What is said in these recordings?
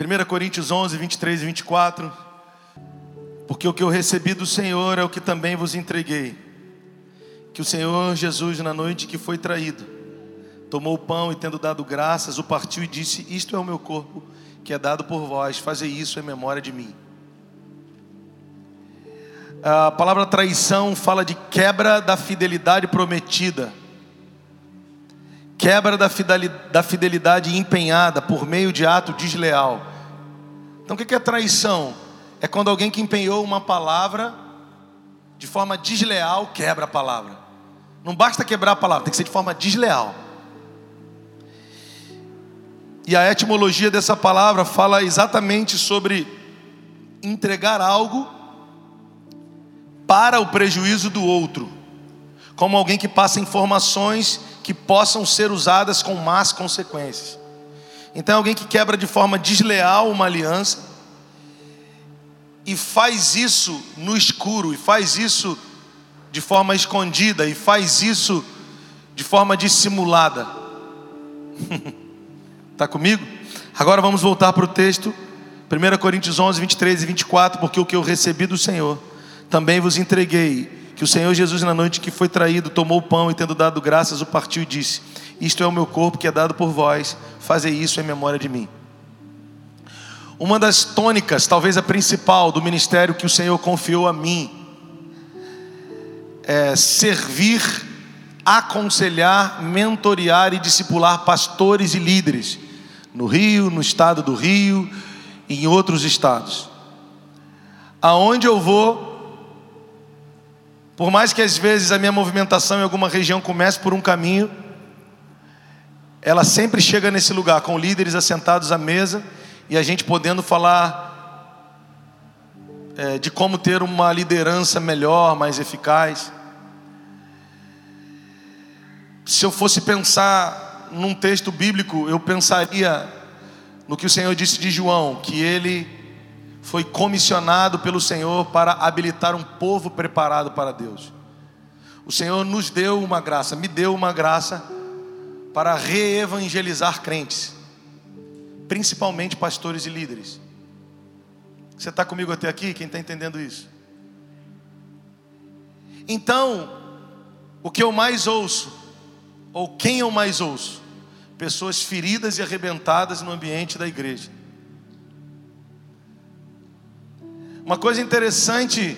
1 Coríntios 11, 23 e 24. Porque o que eu recebi do Senhor é o que também vos entreguei. Que o Senhor Jesus, na noite que foi traído, tomou o pão e, tendo dado graças, o partiu e disse: Isto é o meu corpo, que é dado por vós, fazei isso em memória de mim. A palavra traição fala de quebra da fidelidade prometida, quebra da fidelidade empenhada por meio de ato desleal. Então, o que é traição? É quando alguém que empenhou uma palavra de forma desleal quebra a palavra. Não basta quebrar a palavra, tem que ser de forma desleal. E a etimologia dessa palavra fala exatamente sobre entregar algo para o prejuízo do outro, como alguém que passa informações que possam ser usadas com más consequências. Então, alguém que quebra de forma desleal uma aliança e faz isso no escuro, e faz isso de forma escondida, e faz isso de forma dissimulada. Está comigo? Agora vamos voltar para o texto, 1 Coríntios 11, 23 e 24, porque o que eu recebi do Senhor também vos entreguei que o Senhor Jesus, na noite que foi traído, tomou o pão e, tendo dado graças, o partiu e disse: Isto é o meu corpo que é dado por vós, fazei isso em memória de mim. Uma das tônicas, talvez a principal, do ministério que o Senhor confiou a mim, é servir, aconselhar, mentorear e discipular pastores e líderes no Rio, no estado do Rio e em outros estados. Aonde eu vou, por mais que às vezes a minha movimentação em alguma região comece por um caminho, ela sempre chega nesse lugar com líderes assentados à mesa e a gente podendo falar é, de como ter uma liderança melhor, mais eficaz. Se eu fosse pensar num texto bíblico, eu pensaria no que o Senhor disse de João, que ele foi comissionado pelo Senhor para habilitar um povo preparado para Deus. O Senhor nos deu uma graça, me deu uma graça para reevangelizar crentes, principalmente pastores e líderes. Você está comigo até aqui? Quem está entendendo isso? Então, o que eu mais ouço, ou quem eu mais ouço? Pessoas feridas e arrebentadas no ambiente da igreja. Uma coisa interessante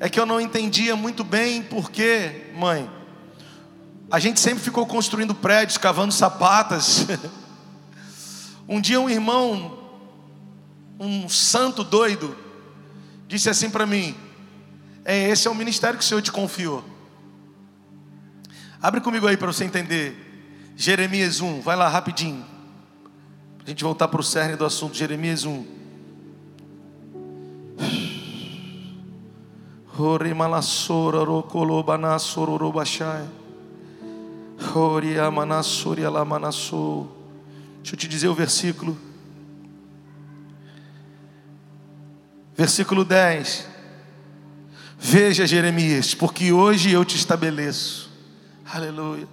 é que eu não entendia muito bem porque, mãe, a gente sempre ficou construindo prédios, cavando sapatas. um dia um irmão, um santo doido, disse assim para mim: É esse é o ministério que o Senhor te confiou. Abre comigo aí para você entender. Jeremias 1, vai lá rapidinho. A gente voltar para o cerne do assunto. Jeremias 1. Deixa eu te dizer o versículo. Versículo 10. Veja, Jeremias, porque hoje eu te estabeleço. Aleluia.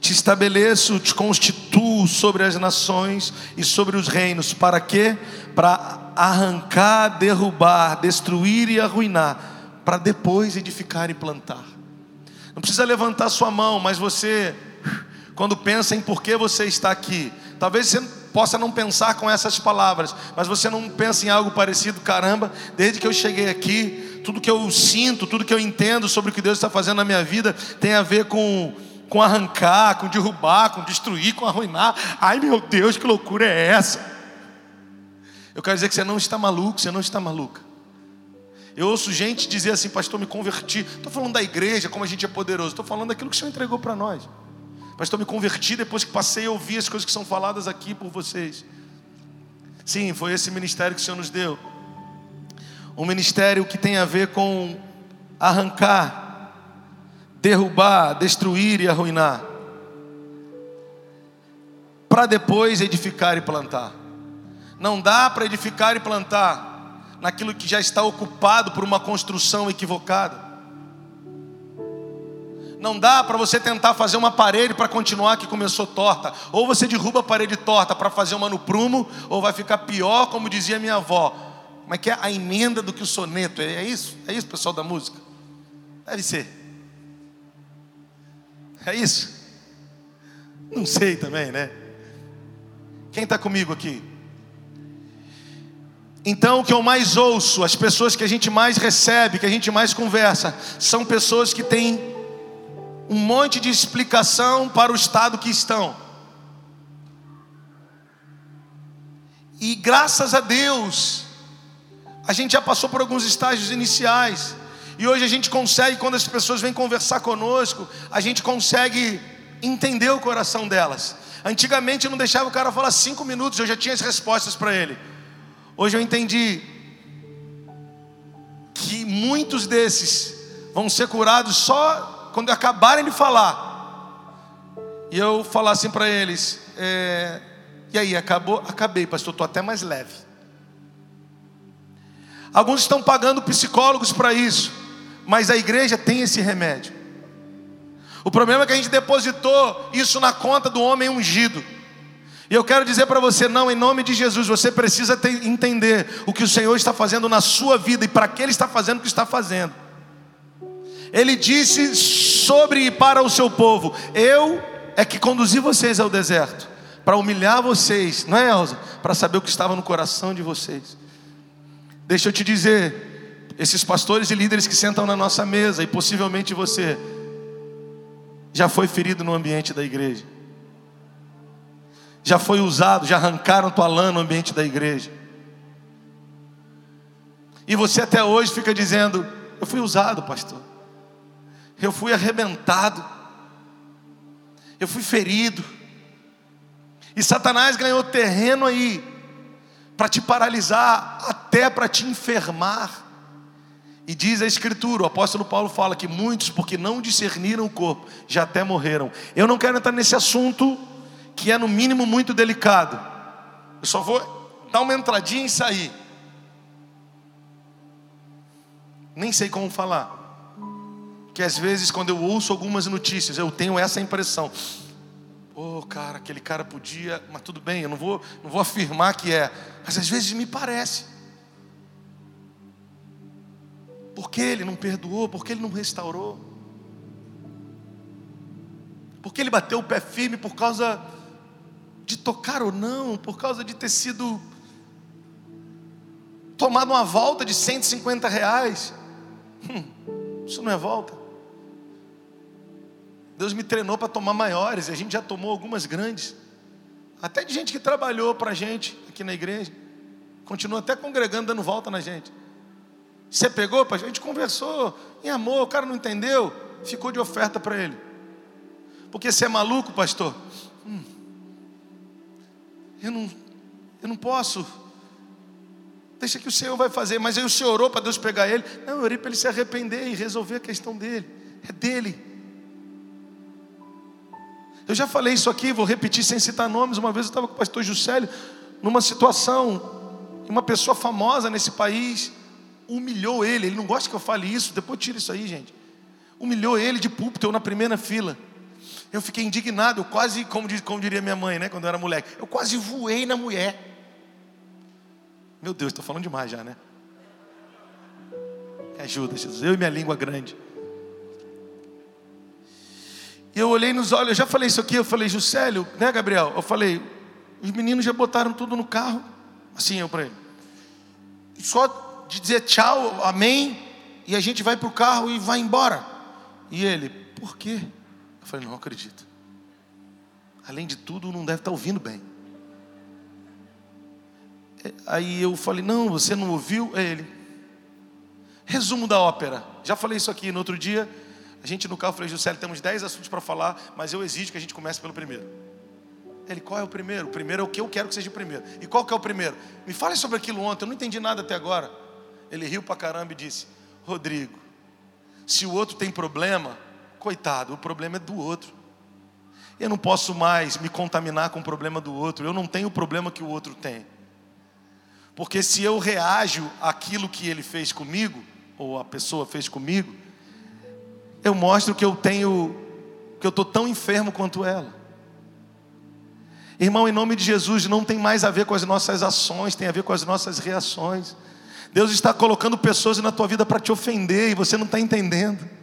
Te estabeleço, te constituo sobre as nações e sobre os reinos. Para quê? Para arrancar, derrubar, destruir e arruinar para depois edificar e plantar. Não precisa levantar sua mão, mas você, quando pensa em por que você está aqui, talvez você possa não pensar com essas palavras, mas você não pensa em algo parecido, caramba, desde que eu cheguei aqui, tudo que eu sinto, tudo que eu entendo sobre o que Deus está fazendo na minha vida tem a ver com, com arrancar, com derrubar, com destruir, com arruinar. Ai meu Deus, que loucura é essa? Eu quero dizer que você não está maluco, você não está maluca. Eu ouço gente dizer assim, pastor, me converti. Estou falando da igreja, como a gente é poderoso. Estou falando daquilo que o Senhor entregou para nós. Pastor, me converti depois que passei a ouvir as coisas que são faladas aqui por vocês. Sim, foi esse ministério que o Senhor nos deu. Um ministério que tem a ver com arrancar, derrubar, destruir e arruinar. Para depois edificar e plantar. Não dá para edificar e plantar naquilo que já está ocupado por uma construção equivocada. Não dá para você tentar fazer uma parede para continuar que começou torta. Ou você derruba a parede torta para fazer uma no prumo, ou vai ficar pior, como dizia minha avó. Como é que é a emenda do que o soneto? É isso? É isso, pessoal da música? Deve ser. É isso? Não sei também, né? Quem está comigo aqui? Então, o que eu mais ouço, as pessoas que a gente mais recebe, que a gente mais conversa, são pessoas que têm um monte de explicação para o estado que estão. E graças a Deus, a gente já passou por alguns estágios iniciais. E hoje a gente consegue, quando as pessoas vêm conversar conosco, a gente consegue entender o coração delas. Antigamente eu não deixava o cara falar cinco minutos, eu já tinha as respostas para ele. Hoje eu entendi que muitos desses vão ser curados só quando acabarem de falar, e eu falar assim para eles: é, e aí, acabou? Acabei, pastor, estou até mais leve. Alguns estão pagando psicólogos para isso, mas a igreja tem esse remédio. O problema é que a gente depositou isso na conta do homem ungido. E eu quero dizer para você, não, em nome de Jesus, você precisa ter, entender o que o Senhor está fazendo na sua vida e para que Ele está fazendo o que está fazendo. Ele disse sobre e para o seu povo: Eu é que conduzi vocês ao deserto, para humilhar vocês, não é, Elza? Para saber o que estava no coração de vocês. Deixa eu te dizer, esses pastores e líderes que sentam na nossa mesa, e possivelmente você, já foi ferido no ambiente da igreja, já foi usado, já arrancaram tua lã no ambiente da igreja, e você até hoje fica dizendo: Eu fui usado, pastor eu fui arrebentado, eu fui ferido, e Satanás ganhou terreno aí, para te paralisar, até para te enfermar. E diz a Escritura, o apóstolo Paulo fala que muitos, porque não discerniram o corpo, já até morreram. Eu não quero entrar nesse assunto, que é no mínimo muito delicado. Eu só vou dar uma entradinha e sair. Nem sei como falar que às vezes quando eu ouço algumas notícias, eu tenho essa impressão. Pô, oh, cara, aquele cara podia, mas tudo bem, eu não vou, não vou afirmar que é, mas às vezes me parece. Por que ele não perdoou? Por que ele não restaurou? Por que ele bateu o pé firme por causa de tocar ou não, por causa de ter sido tomado uma volta de 150 reais? Hum, isso não é volta. Deus me treinou para tomar maiores, e a gente já tomou algumas grandes. Até de gente que trabalhou para a gente aqui na igreja. Continua até congregando, dando volta na gente. Você pegou, a gente conversou em amor, o cara não entendeu, ficou de oferta para ele. Porque você é maluco, pastor? Eu, não, eu não posso. Deixa que o Senhor vai fazer. Mas aí o Senhor orou para Deus pegar ele. Não, eu orei para ele se arrepender e resolver a questão dele. É dele. Eu já falei isso aqui, vou repetir sem citar nomes. Uma vez eu estava com o pastor Juscelio numa situação, uma pessoa famosa nesse país humilhou ele. Ele não gosta que eu fale isso, depois tira isso aí, gente. Humilhou ele de púlpito, eu na primeira fila. Eu fiquei indignado, eu quase, como, como diria minha mãe, né, quando eu era moleque, eu quase voei na mulher. Meu Deus, estou falando demais já, né? Me ajuda, Jesus. Eu e minha língua grande. E eu olhei nos olhos, eu já falei isso aqui, eu falei, Juscelio, né, Gabriel? Eu falei, os meninos já botaram tudo no carro. Assim eu para ele. Só de dizer tchau, amém, e a gente vai para o carro e vai embora. E ele, por quê? Eu falei, não acredito. Além de tudo, não deve estar ouvindo bem. É, aí eu falei, não, você não ouviu? É ele. Resumo da ópera. Já falei isso aqui no outro dia. A gente no carro, falei, Juscelio, temos 10 assuntos para falar, mas eu exijo que a gente comece pelo primeiro. Ele, qual é o primeiro? O primeiro é o que eu quero que seja o primeiro. E qual que é o primeiro? Me fale sobre aquilo ontem, eu não entendi nada até agora. Ele riu para caramba e disse: Rodrigo, se o outro tem problema, coitado, o problema é do outro. Eu não posso mais me contaminar com o problema do outro, eu não tenho o problema que o outro tem. Porque se eu reajo àquilo que ele fez comigo, ou a pessoa fez comigo, eu mostro que eu tenho porque eu estou tão enfermo quanto ela. Irmão, em nome de Jesus, não tem mais a ver com as nossas ações, tem a ver com as nossas reações. Deus está colocando pessoas na tua vida para te ofender e você não está entendendo.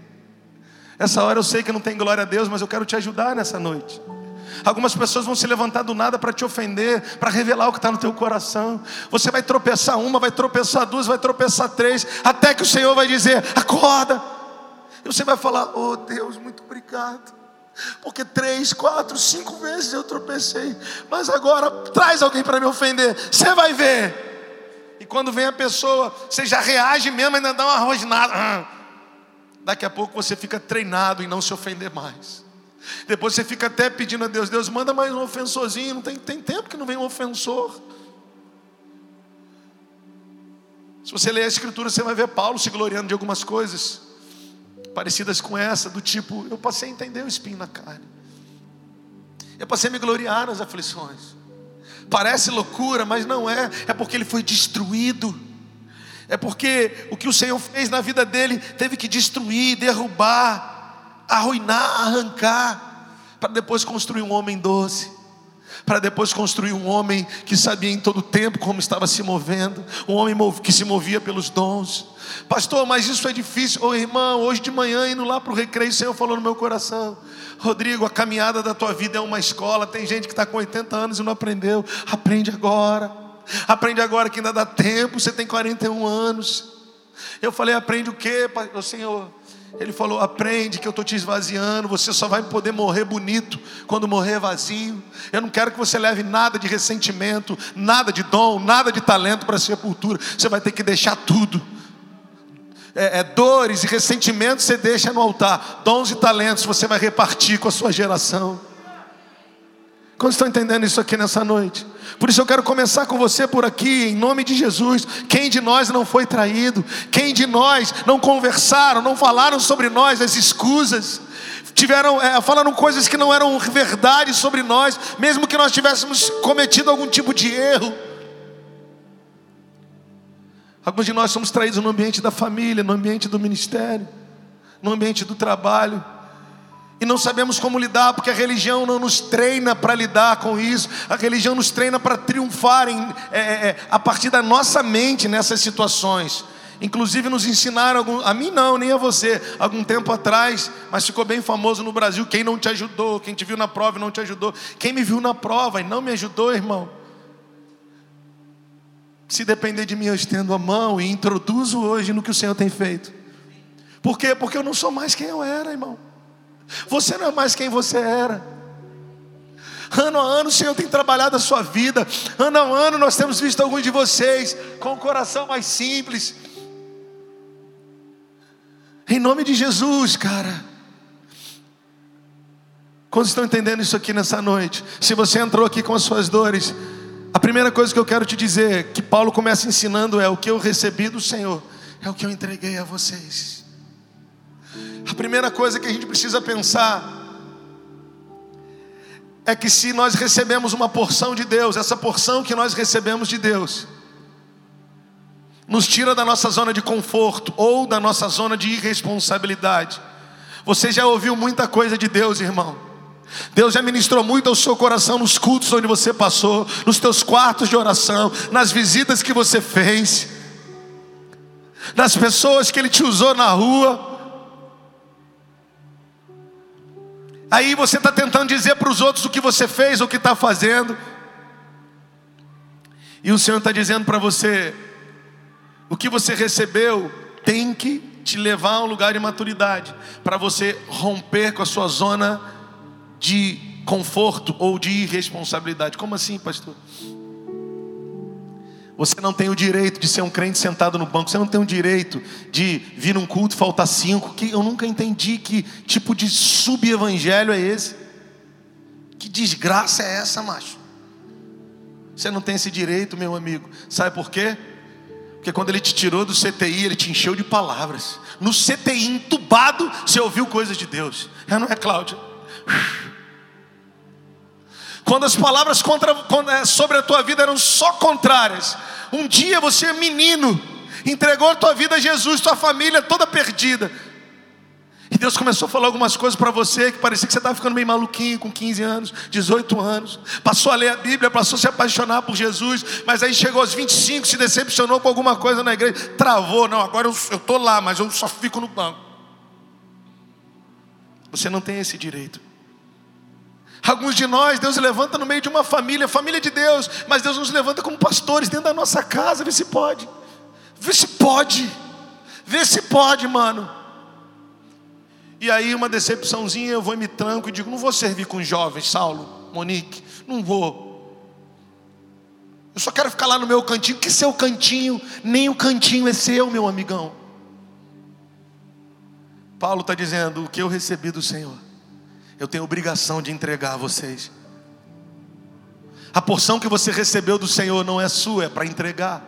Essa hora eu sei que não tem glória a Deus, mas eu quero te ajudar nessa noite. Algumas pessoas vão se levantar do nada para te ofender, para revelar o que está no teu coração. Você vai tropeçar uma, vai tropeçar duas, vai tropeçar três, até que o Senhor vai dizer: acorda. E você vai falar: Oh Deus, muito obrigado. Porque três, quatro, cinco vezes eu tropecei, mas agora traz alguém para me ofender, você vai ver. E quando vem a pessoa, você já reage mesmo, ainda dá uma rosnada. Daqui a pouco você fica treinado em não se ofender mais. Depois você fica até pedindo a Deus: Deus, manda mais um ofensorzinho. Não tem, tem tempo que não vem um ofensor. Se você ler a Escritura, você vai ver Paulo se gloriando de algumas coisas parecidas com essa, do tipo: eu passei a entender o espinho na carne, eu passei a me gloriar nas aflições. Parece loucura, mas não é, é porque ele foi destruído. É porque o que o Senhor fez na vida dele teve que destruir, derrubar, arruinar, arrancar, para depois construir um homem doce, para depois construir um homem que sabia em todo tempo como estava se movendo, um homem que se movia pelos dons. Pastor, mas isso é difícil. Ô oh, irmão, hoje de manhã indo lá para o recreio, o Senhor falou no meu coração: Rodrigo, a caminhada da tua vida é uma escola. Tem gente que está com 80 anos e não aprendeu. Aprende agora. Aprende agora que ainda dá tempo. Você tem 41 anos. Eu falei: aprende o quê, Senhor? Ele falou: aprende que eu estou te esvaziando. Você só vai poder morrer bonito quando morrer vazio. Eu não quero que você leve nada de ressentimento, nada de dom, nada de talento para a sepultura. Você vai ter que deixar tudo. É, é, dores e ressentimentos você deixa no altar. Dons e talentos você vai repartir com a sua geração. Quando estão entendendo isso aqui nessa noite? Por isso eu quero começar com você por aqui, em nome de Jesus. Quem de nós não foi traído? Quem de nós não conversaram, não falaram sobre nós as escusas? Tiveram, é, falaram coisas que não eram verdade sobre nós, mesmo que nós tivéssemos cometido algum tipo de erro. Alguns de nós somos traídos no ambiente da família, no ambiente do ministério, no ambiente do trabalho e não sabemos como lidar, porque a religião não nos treina para lidar com isso, a religião nos treina para triunfar em, é, é, é, a partir da nossa mente nessas situações. Inclusive nos ensinaram, algum, a mim não, nem a você, algum tempo atrás, mas ficou bem famoso no Brasil. Quem não te ajudou, quem te viu na prova e não te ajudou, quem me viu na prova e não me ajudou, irmão. Se depender de mim, eu estendo a mão e introduzo hoje no que o Senhor tem feito. Por quê? Porque eu não sou mais quem eu era, irmão. Você não é mais quem você era. Ano a ano o Senhor tem trabalhado a sua vida. Ano a ano nós temos visto alguns de vocês com o coração mais simples. Em nome de Jesus, cara. Quantos estão entendendo isso aqui nessa noite? Se você entrou aqui com as suas dores, a primeira coisa que eu quero te dizer, que Paulo começa ensinando, é o que eu recebi do Senhor, é o que eu entreguei a vocês. A primeira coisa que a gente precisa pensar é que se nós recebemos uma porção de Deus, essa porção que nós recebemos de Deus, nos tira da nossa zona de conforto ou da nossa zona de irresponsabilidade. Você já ouviu muita coisa de Deus, irmão. Deus já ministrou muito ao seu coração nos cultos onde você passou, nos teus quartos de oração, nas visitas que você fez, nas pessoas que Ele te usou na rua. Aí você está tentando dizer para os outros o que você fez, o que está fazendo. E o Senhor está dizendo para você: o que você recebeu tem que te levar a um lugar de maturidade, para você romper com a sua zona de conforto ou de irresponsabilidade. Como assim, pastor? Você não tem o direito de ser um crente sentado no banco. Você não tem o direito de vir num culto e faltar cinco. Que eu nunca entendi que tipo de sub-evangelho é esse. Que desgraça é essa, macho? Você não tem esse direito, meu amigo. Sabe por quê? Porque quando ele te tirou do CTI, ele te encheu de palavras. No CTI entubado, você ouviu coisas de Deus. É, não é, Cláudia? Quando as palavras contra, é, sobre a tua vida eram só contrárias. Um dia você é menino, entregou a tua vida a Jesus, tua família toda perdida. E Deus começou a falar algumas coisas para você que parecia que você estava ficando meio maluquinho com 15 anos, 18 anos. Passou a ler a Bíblia, passou a se apaixonar por Jesus, mas aí chegou aos 25, se decepcionou com alguma coisa na igreja, travou. Não, agora eu estou lá, mas eu só fico no banco. Você não tem esse direito. Alguns de nós, Deus levanta no meio de uma família, família de Deus, mas Deus nos levanta como pastores dentro da nossa casa, vê se pode. Vê se pode. Vê se pode, mano. E aí, uma decepçãozinha, eu vou e me tranco e digo: não vou servir com jovens, Saulo, Monique, não vou. Eu só quero ficar lá no meu cantinho, que seu cantinho, nem o cantinho é seu, meu amigão. Paulo está dizendo: o que eu recebi do Senhor, eu tenho obrigação de entregar a vocês. A porção que você recebeu do Senhor não é sua, é para entregar.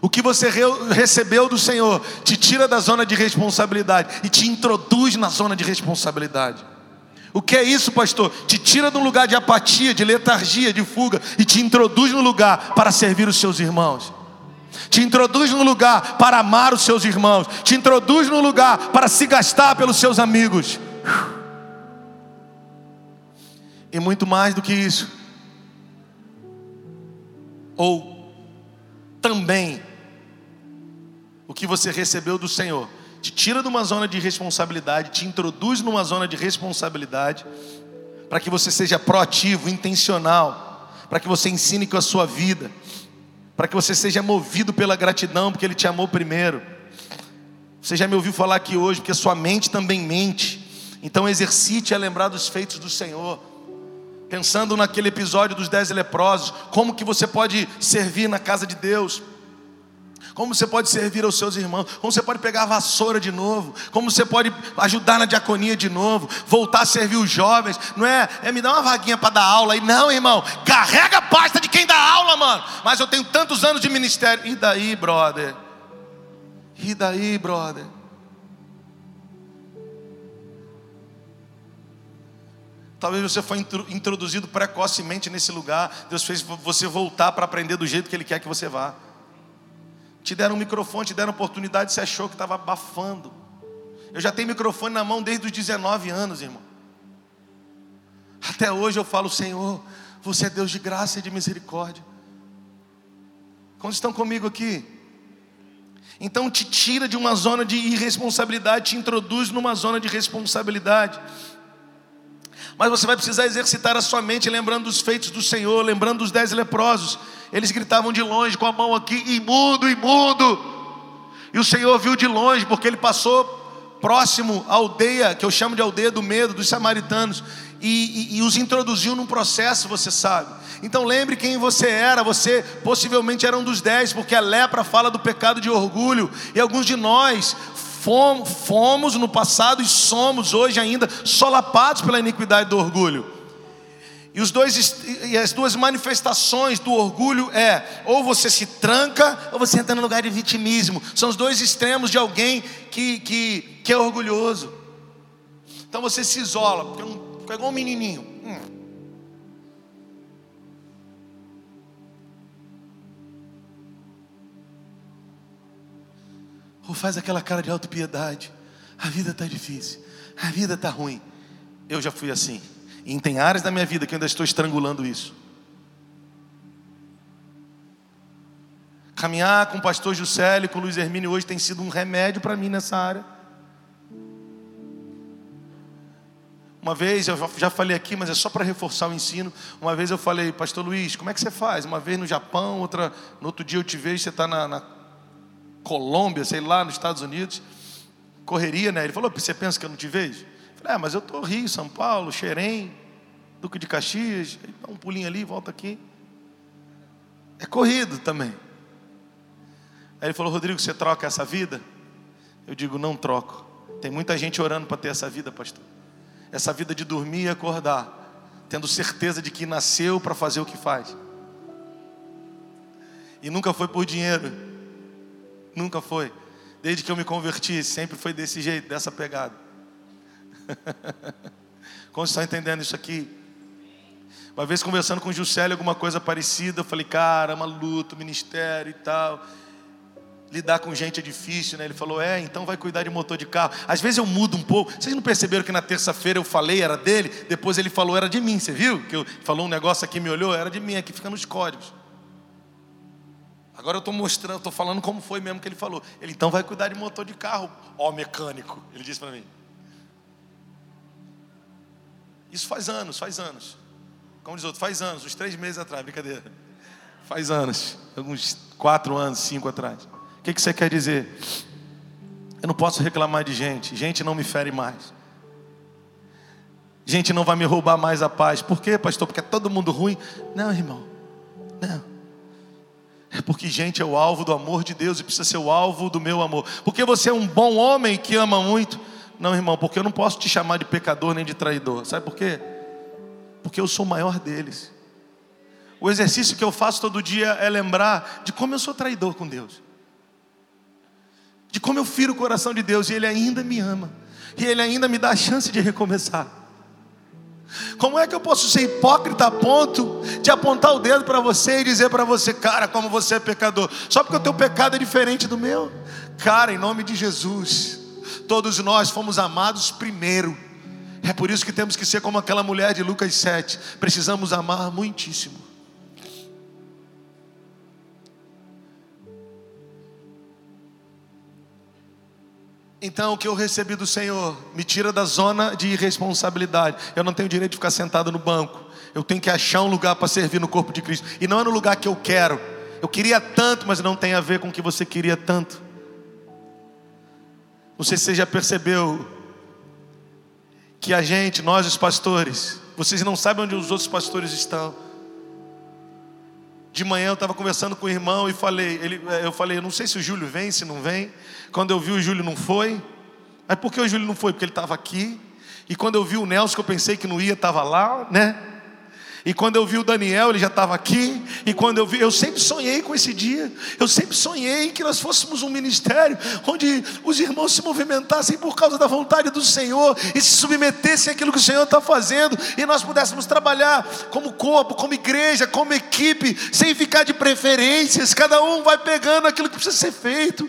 O que você recebeu do Senhor te tira da zona de responsabilidade e te introduz na zona de responsabilidade. O que é isso, pastor? Te tira de um lugar de apatia, de letargia, de fuga e te introduz no lugar para servir os seus irmãos. Te introduz no lugar para amar os seus irmãos. Te introduz no lugar para se gastar pelos seus amigos. E muito mais do que isso. Ou também o que você recebeu do Senhor. Te tira de uma zona de responsabilidade, te introduz numa zona de responsabilidade, para que você seja proativo, intencional, para que você ensine com a sua vida, para que você seja movido pela gratidão, porque Ele te amou primeiro. Você já me ouviu falar aqui hoje, porque a sua mente também mente. Então exercite a lembrar dos feitos do Senhor. Pensando naquele episódio dos dez leprosos, como que você pode servir na casa de Deus? como você pode servir aos seus irmãos, como você pode pegar a vassoura de novo, como você pode ajudar na diaconia de novo, voltar a servir os jovens, não é, é me dar uma vaguinha para dar aula aí, não, irmão, carrega a pasta de quem dá aula, mano. Mas eu tenho tantos anos de ministério, e daí, brother? E daí, brother? Talvez você foi introduzido precocemente nesse lugar. Deus fez você voltar para aprender do jeito que Ele quer que você vá. Te deram um microfone, te deram oportunidade, você achou que estava abafando. Eu já tenho microfone na mão desde os 19 anos, irmão. Até hoje eu falo, Senhor, você é Deus de graça e de misericórdia. Quantos estão comigo aqui? Então te tira de uma zona de irresponsabilidade, te introduz numa zona de responsabilidade. Mas você vai precisar exercitar a sua mente lembrando dos feitos do Senhor, lembrando dos dez leprosos. Eles gritavam de longe com a mão aqui: imundo, imundo. E o Senhor viu de longe, porque ele passou próximo à aldeia, que eu chamo de aldeia do medo, dos samaritanos, e, e, e os introduziu num processo, você sabe. Então lembre quem você era, você possivelmente era um dos dez, porque a lepra fala do pecado de orgulho, e alguns de nós fomos no passado e somos hoje ainda solapados pela iniquidade do orgulho. E, os dois, e as duas manifestações do orgulho é ou você se tranca ou você entra no lugar de vitimismo. São os dois extremos de alguém que, que, que é orgulhoso. Então você se isola, fica igual um menininho. Hum. Ou faz aquela cara de autopiedade. A vida está difícil. A vida está ruim. Eu já fui assim. E tem áreas da minha vida que eu ainda estou estrangulando isso. Caminhar com o pastor Juscelio, com o Luiz Hermínio hoje tem sido um remédio para mim nessa área. Uma vez, eu já falei aqui, mas é só para reforçar o ensino. Uma vez eu falei, Pastor Luiz, como é que você faz? Uma vez no Japão, outra, no outro dia eu te vejo, você está na, na Colômbia, sei lá, nos Estados Unidos. Correria, né? Ele falou: Você pensa que eu não te vejo? Eu falei: Ah, mas eu estou Rio, São Paulo, Xerém, Duque de Caxias. Dá um pulinho ali, volta aqui. É corrido também. Aí ele falou: Rodrigo, você troca essa vida? Eu digo: Não troco. Tem muita gente orando para ter essa vida, pastor. Essa vida de dormir e acordar, tendo certeza de que nasceu para fazer o que faz. E nunca foi por dinheiro Nunca foi. Desde que eu me converti, sempre foi desse jeito, dessa pegada. Como vocês estão entendendo isso aqui? Uma vez conversando com o Juscelio, alguma coisa parecida, eu falei, cara, é uma luta, ministério e tal. Lidar com gente é difícil, né? Ele falou: É, então vai cuidar de motor de carro. Às vezes eu mudo um pouco. Vocês não perceberam que na terça-feira eu falei era dele, depois ele falou era de mim, você viu? Que eu falou um negócio aqui, me olhou, era de mim, aqui fica nos códigos. Agora eu estou mostrando, estou falando como foi mesmo que ele falou. Ele então vai cuidar de motor de carro, ó mecânico. Ele disse para mim. Isso faz anos, faz anos. Como diz outro, faz anos, uns três meses atrás, brincadeira. Faz anos, alguns quatro anos, cinco atrás. O que, que você quer dizer? Eu não posso reclamar de gente, gente não me fere mais. Gente não vai me roubar mais a paz. Por quê, pastor? Porque é todo mundo ruim? Não, irmão. Não. É porque gente é o alvo do amor de Deus e precisa ser o alvo do meu amor. Porque você é um bom homem que ama muito. Não, irmão, porque eu não posso te chamar de pecador nem de traidor. Sabe por quê? Porque eu sou o maior deles. O exercício que eu faço todo dia é lembrar de como eu sou traidor com Deus. De como eu firo o coração de Deus e Ele ainda me ama. E Ele ainda me dá a chance de recomeçar. Como é que eu posso ser hipócrita a ponto de apontar o dedo para você e dizer para você, cara, como você é pecador? Só porque o teu pecado é diferente do meu? Cara, em nome de Jesus, todos nós fomos amados primeiro. É por isso que temos que ser como aquela mulher de Lucas 7. Precisamos amar muitíssimo. Então, o que eu recebi do Senhor me tira da zona de irresponsabilidade. Eu não tenho direito de ficar sentado no banco. Eu tenho que achar um lugar para servir no corpo de Cristo. E não é no lugar que eu quero. Eu queria tanto, mas não tem a ver com o que você queria tanto. Não sei se você já percebeu que a gente, nós os pastores, vocês não sabem onde os outros pastores estão. De manhã eu estava conversando com o irmão e falei, ele, eu falei, não sei se o Júlio vem, se não vem. Quando eu vi o Júlio não foi. Mas por que o Júlio não foi? Porque ele estava aqui. E quando eu vi o Nelson, que eu pensei que não ia, estava lá, né? E quando eu vi o Daniel, ele já estava aqui. E quando eu vi, eu sempre sonhei com esse dia. Eu sempre sonhei que nós fôssemos um ministério onde os irmãos se movimentassem por causa da vontade do Senhor e se submetessem àquilo que o Senhor está fazendo. E nós pudéssemos trabalhar como corpo, como igreja, como equipe, sem ficar de preferências. Cada um vai pegando aquilo que precisa ser feito.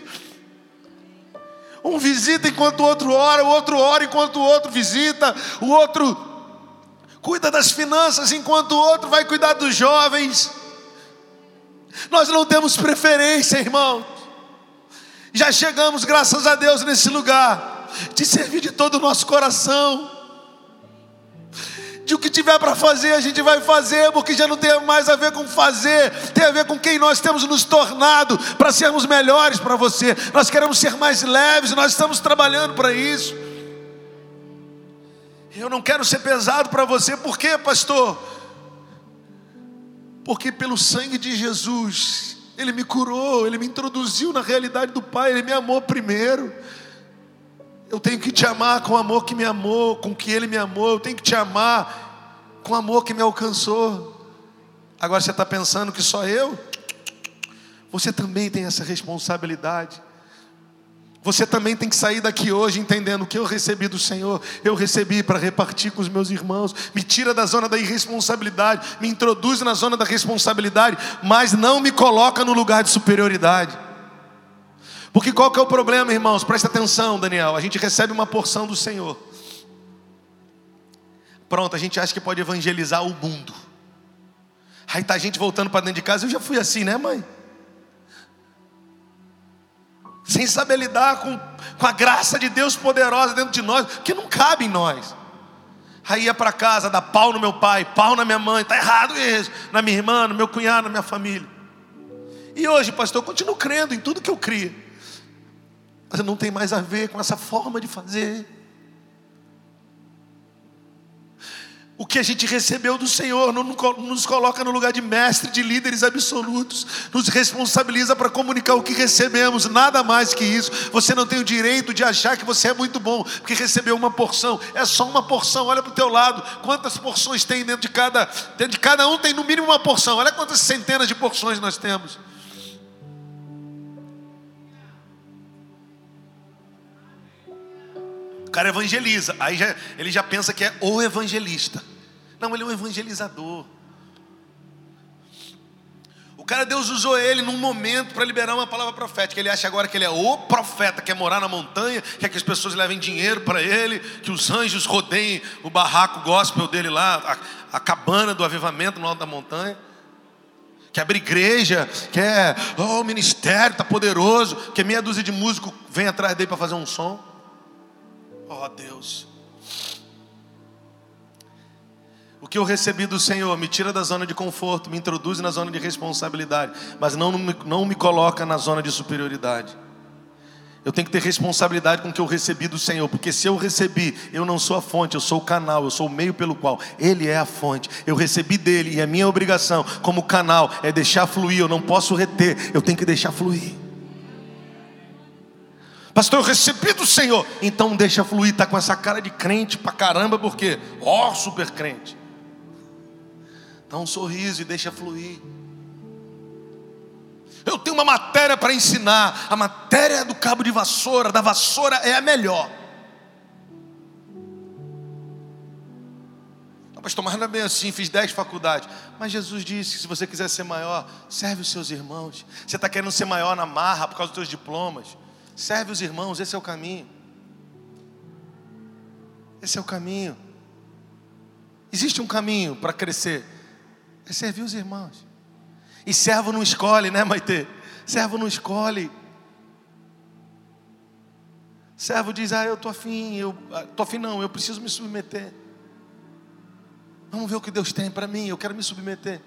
Um visita enquanto o outro ora, o outro ora enquanto o outro visita, o outro cuida das finanças enquanto o outro vai cuidar dos jovens. Nós não temos preferência, irmão. Já chegamos, graças a Deus, nesse lugar de servir de todo o nosso coração. De o que tiver para fazer, a gente vai fazer, porque já não tem mais a ver com fazer, tem a ver com quem nós temos nos tornado para sermos melhores para você. Nós queremos ser mais leves, nós estamos trabalhando para isso. Eu não quero ser pesado para você, por quê, pastor? Porque pelo sangue de Jesus, Ele me curou, Ele me introduziu na realidade do Pai, Ele me amou primeiro. Eu tenho que te amar com o amor que me amou, com que Ele me amou, eu tenho que te amar com o amor que me alcançou. Agora você está pensando que só eu? Você também tem essa responsabilidade. Você também tem que sair daqui hoje entendendo que eu recebi do Senhor, eu recebi para repartir com os meus irmãos. Me tira da zona da irresponsabilidade, me introduz na zona da responsabilidade, mas não me coloca no lugar de superioridade. Porque qual que é o problema, irmãos? Presta atenção, Daniel. A gente recebe uma porção do Senhor. Pronto, a gente acha que pode evangelizar o mundo. Aí tá a gente voltando para dentro de casa. Eu já fui assim, né, mãe? Sem saber lidar com, com a graça de Deus poderosa dentro de nós, que não cabe em nós. Aí ia para casa, dá pau no meu pai, pau na minha mãe, está errado isso, na minha irmã, no meu cunhado, na minha família. E hoje, pastor, eu continuo crendo em tudo que eu crio, mas não tem mais a ver com essa forma de fazer. O que a gente recebeu do Senhor não nos coloca no lugar de mestre, de líderes absolutos, nos responsabiliza para comunicar o que recebemos, nada mais que isso. Você não tem o direito de achar que você é muito bom, porque recebeu uma porção, é só uma porção. Olha para o teu lado, quantas porções tem dentro de cada, dentro de cada um tem no mínimo uma porção. Olha quantas centenas de porções nós temos. Cara evangeliza, aí já, ele já pensa que é o evangelista. Não, ele é um evangelizador. cara, Deus usou ele num momento para liberar uma palavra profética. Ele acha agora que ele é o profeta, quer morar na montanha, quer que as pessoas levem dinheiro para ele, que os anjos rodeiem o barraco gospel dele lá, a, a cabana do avivamento no alto da montanha. Quer abrir igreja, quer, oh, o ministério está poderoso, que meia dúzia de músicos vem atrás dele para fazer um som. Oh Deus. O que eu recebi do Senhor me tira da zona de conforto, me introduz na zona de responsabilidade, mas não, não, me, não me coloca na zona de superioridade. Eu tenho que ter responsabilidade com o que eu recebi do Senhor, porque se eu recebi, eu não sou a fonte, eu sou o canal, eu sou o meio pelo qual Ele é a fonte. Eu recebi dele e a minha obrigação como canal é deixar fluir, eu não posso reter, eu tenho que deixar fluir. Pastor, eu recebi do Senhor, então deixa fluir, está com essa cara de crente pra caramba, porque, ó, oh, super crente. Dá um sorriso e deixa fluir. Eu tenho uma matéria para ensinar. A matéria do cabo de vassoura, da vassoura é a melhor. Pastor, mas não é bem assim, fiz dez faculdades. Mas Jesus disse que se você quiser ser maior, serve os seus irmãos. Você está querendo ser maior na marra por causa dos seus diplomas. Serve os irmãos, esse é o caminho. Esse é o caminho. Existe um caminho para crescer é servir os irmãos. E servo não escolhe, né, Maite? Servo não escolhe. Servo diz: Ah, eu estou afim, eu ah, afim, não, eu preciso me submeter. Vamos ver o que Deus tem para mim, eu quero me submeter.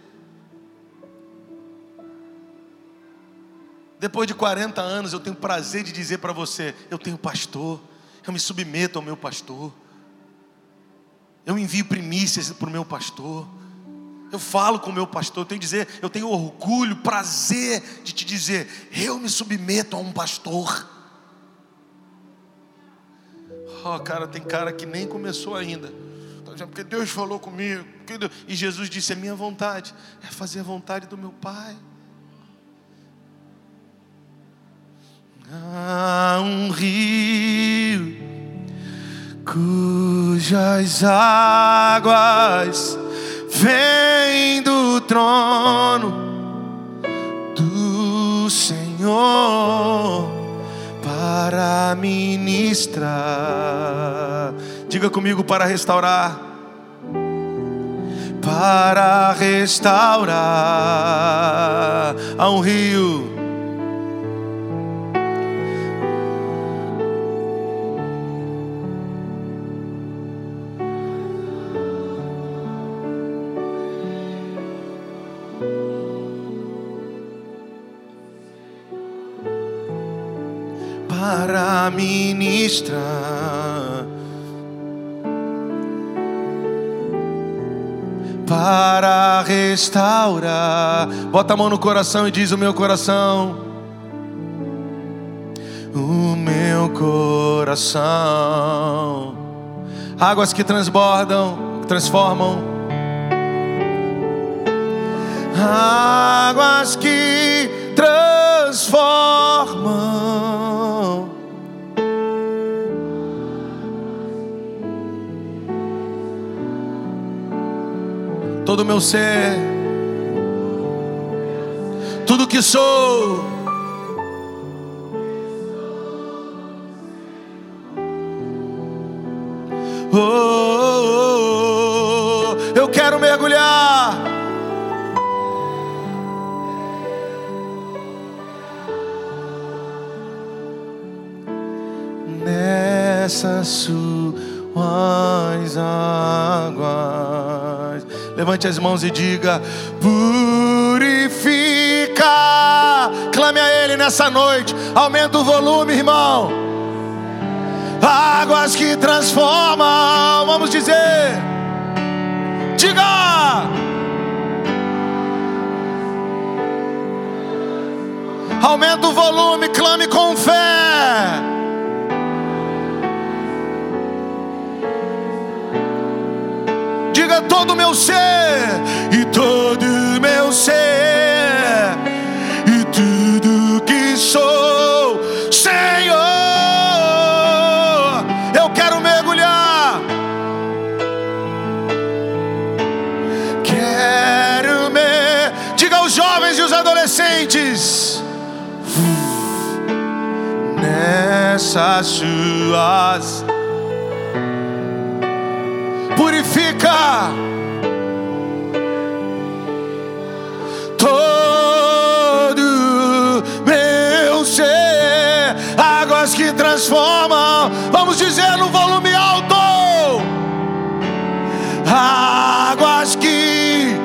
Depois de 40 anos, eu tenho prazer de dizer para você: eu tenho pastor, eu me submeto ao meu pastor, eu envio primícias para o meu pastor. Eu falo com o meu pastor, eu tenho dizer, eu tenho orgulho, prazer de te dizer, eu me submeto a um pastor. Oh, cara, tem cara que nem começou ainda. Tá porque Deus falou comigo. E Jesus disse: a minha vontade é fazer a vontade do meu Pai. Há um rio cujas águas vem do trono do Senhor para ministrar. Diga comigo para restaurar. Para restaurar a um rio para ministrar, para restaurar. Bota a mão no coração e diz: O meu coração, o meu coração, águas que transbordam, transformam. Águas que transformam todo o meu ser, tudo que sou. Oh, oh, oh, eu quero mergulhar. Nessas suas águas. Levante as mãos e diga: Purifica. Clame a Ele nessa noite. Aumenta o volume, irmão. Águas que transformam. Vamos dizer. Diga. Aumenta o volume, clame com fé. Todo o meu ser, e todo o meu ser, e tudo que sou, Senhor, eu quero mergulhar, quero me, diga aos jovens e os adolescentes Nessas suas purifica águas que transformam. Vamos dizer no volume alto: águas que.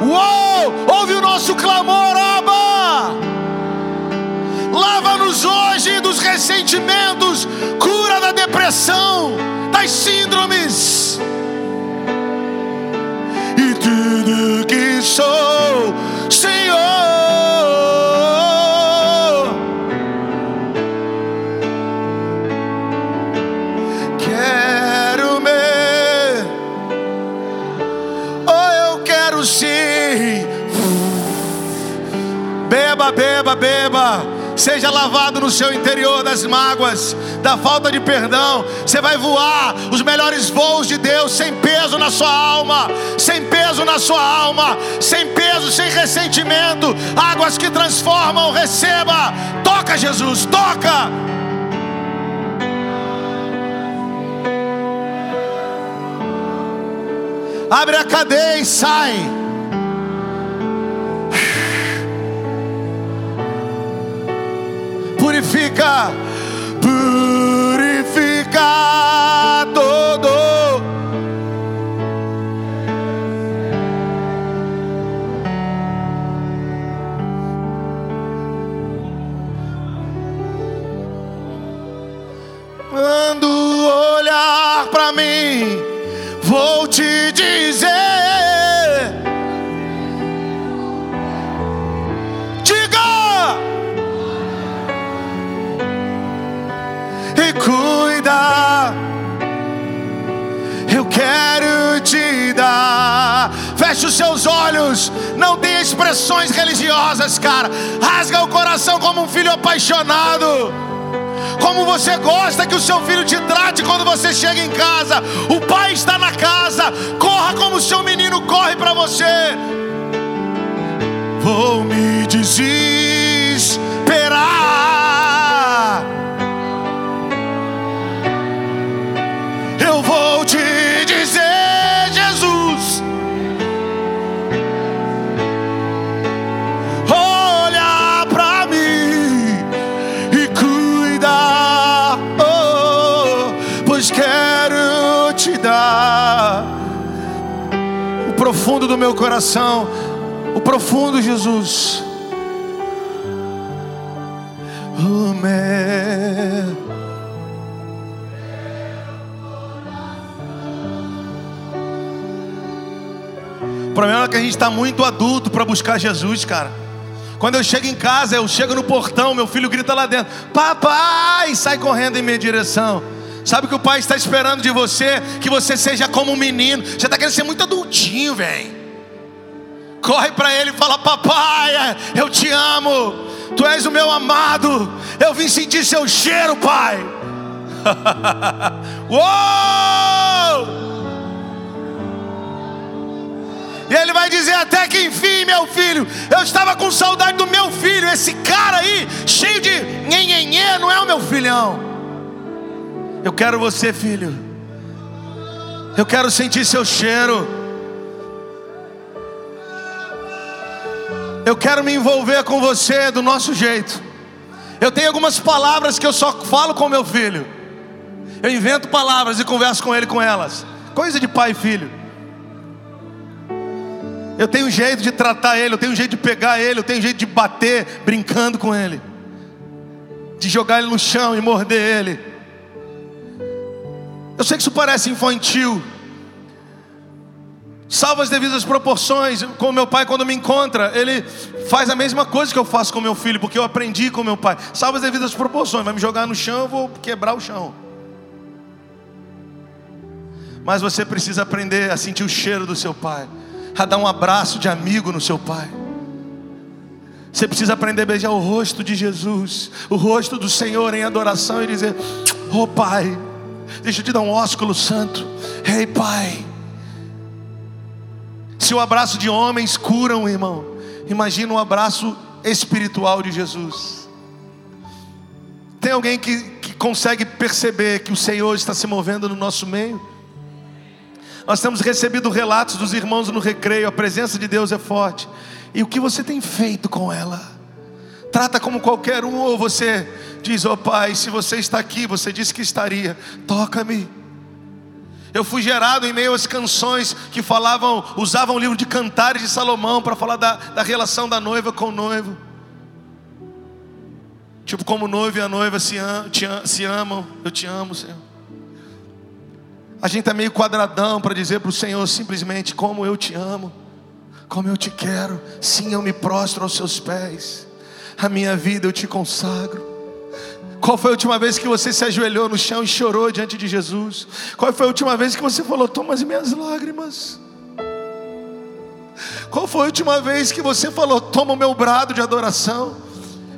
Uou! Ouve o nosso clamor, Abba! Lava-nos hoje dos ressentimentos, cura da depressão, das síndromes. E tudo que sou, Beba. Seja lavado no seu interior das mágoas, da falta de perdão. Você vai voar os melhores voos de Deus, sem peso na sua alma, sem peso na sua alma, sem peso, sem ressentimento. Águas que transformam, receba. Toca, Jesus, toca. Abre a cadeia e sai. Purifica, purifica todo. Quando olhar para mim, vou te dizer. Quero te dar. Feche os seus olhos, não tem expressões religiosas, cara. Rasga o coração como um filho apaixonado. Como você gosta que o seu filho te trate quando você chega em casa. O pai está na casa. Corra como o seu menino corre para você. Vou me desesperar. Do meu coração, o profundo Jesus. O meu O problema é que a gente está muito adulto para buscar Jesus, cara. Quando eu chego em casa, eu chego no portão, meu filho grita lá dentro: Papai! Sai correndo em minha direção. Sabe que o pai está esperando de você? Que você seja como um menino. Você está querendo ser muito adultinho, velho. Corre para ele e fala: Papai, eu te amo. Tu és o meu amado. Eu vim sentir seu cheiro, pai. Uou! E ele vai dizer até que enfim, meu filho, eu estava com saudade do meu filho. Esse cara aí, cheio de nhenhenhê, não é o meu filhão. Eu quero você, filho. Eu quero sentir seu cheiro. Eu quero me envolver com você do nosso jeito. Eu tenho algumas palavras que eu só falo com meu filho. Eu invento palavras e converso com ele com elas. Coisa de pai e filho. Eu tenho um jeito de tratar ele, eu tenho um jeito de pegar ele, eu tenho um jeito de bater brincando com ele, de jogar ele no chão e morder ele. Eu sei que isso parece infantil. Salva as devidas proporções. Com meu pai, quando me encontra, ele faz a mesma coisa que eu faço com meu filho, porque eu aprendi com meu pai. Salva as devidas proporções. Vai me jogar no chão, eu vou quebrar o chão. Mas você precisa aprender a sentir o cheiro do seu pai a dar um abraço de amigo no seu pai. Você precisa aprender a beijar o rosto de Jesus, o rosto do Senhor em adoração e dizer: Oh Pai, deixa eu te dar um ósculo santo. Ei hey, Pai. Se o abraço de homens curam, irmão, Imagina um abraço espiritual de Jesus. Tem alguém que, que consegue perceber que o Senhor está se movendo no nosso meio? Nós temos recebido relatos dos irmãos no recreio, a presença de Deus é forte. E o que você tem feito com ela? Trata como qualquer um, ou você diz: Ó oh, Pai, se você está aqui, você disse que estaria, toca-me. Eu fui gerado em meio às canções que falavam, usavam o livro de cantares de Salomão para falar da, da relação da noiva com o noivo. Tipo, como o noivo e a noiva se, am, te, se amam, eu te amo, Senhor. A gente está meio quadradão para dizer para o Senhor simplesmente como eu te amo, como eu te quero. Sim, eu me prostro aos seus pés. A minha vida eu te consagro. Qual foi a última vez que você se ajoelhou no chão e chorou diante de Jesus? Qual foi a última vez que você falou: Toma as minhas lágrimas? Qual foi a última vez que você falou: Toma o meu brado de adoração?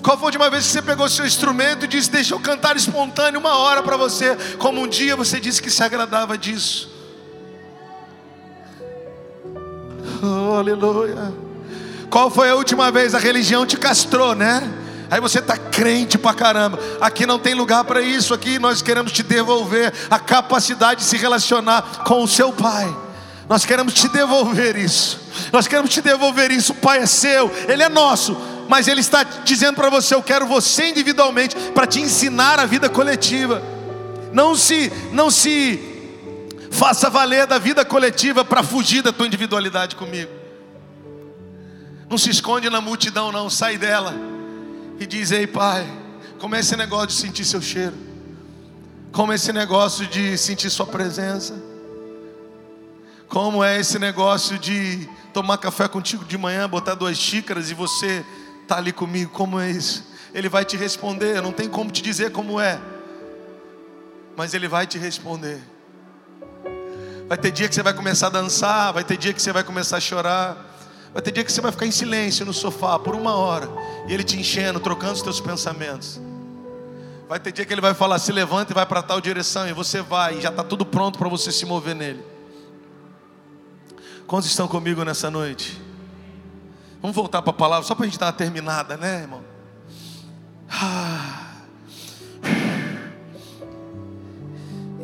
Qual foi a última vez que você pegou seu instrumento e disse: Deixa eu cantar espontâneo uma hora para você, como um dia você disse que se agradava disso? Oh, aleluia. Qual foi a última vez a religião te castrou, né? Aí você está crente pra caramba. Aqui não tem lugar para isso. Aqui nós queremos te devolver a capacidade de se relacionar com o seu Pai. Nós queremos te devolver isso. Nós queremos te devolver isso. O Pai é seu, Ele é nosso. Mas Ele está dizendo para você: Eu quero você individualmente para te ensinar a vida coletiva. Não se, não se faça valer da vida coletiva para fugir da tua individualidade comigo. Não se esconde na multidão, não. Sai dela e diz: Ei, pai, como é esse negócio de sentir seu cheiro? Como é esse negócio de sentir sua presença? Como é esse negócio de tomar café contigo de manhã, botar duas xícaras e você tá ali comigo? Como é isso? Ele vai te responder, não tem como te dizer como é, mas ele vai te responder. Vai ter dia que você vai começar a dançar, vai ter dia que você vai começar a chorar. Vai ter dia que você vai ficar em silêncio no sofá por uma hora e ele te enchendo, trocando os teus pensamentos. Vai ter dia que ele vai falar: se levanta e vai para tal direção, e você vai, e já está tudo pronto para você se mover nele. Quantos estão comigo nessa noite? Vamos voltar para a palavra, só para a gente dar uma terminada, né, irmão? Ah.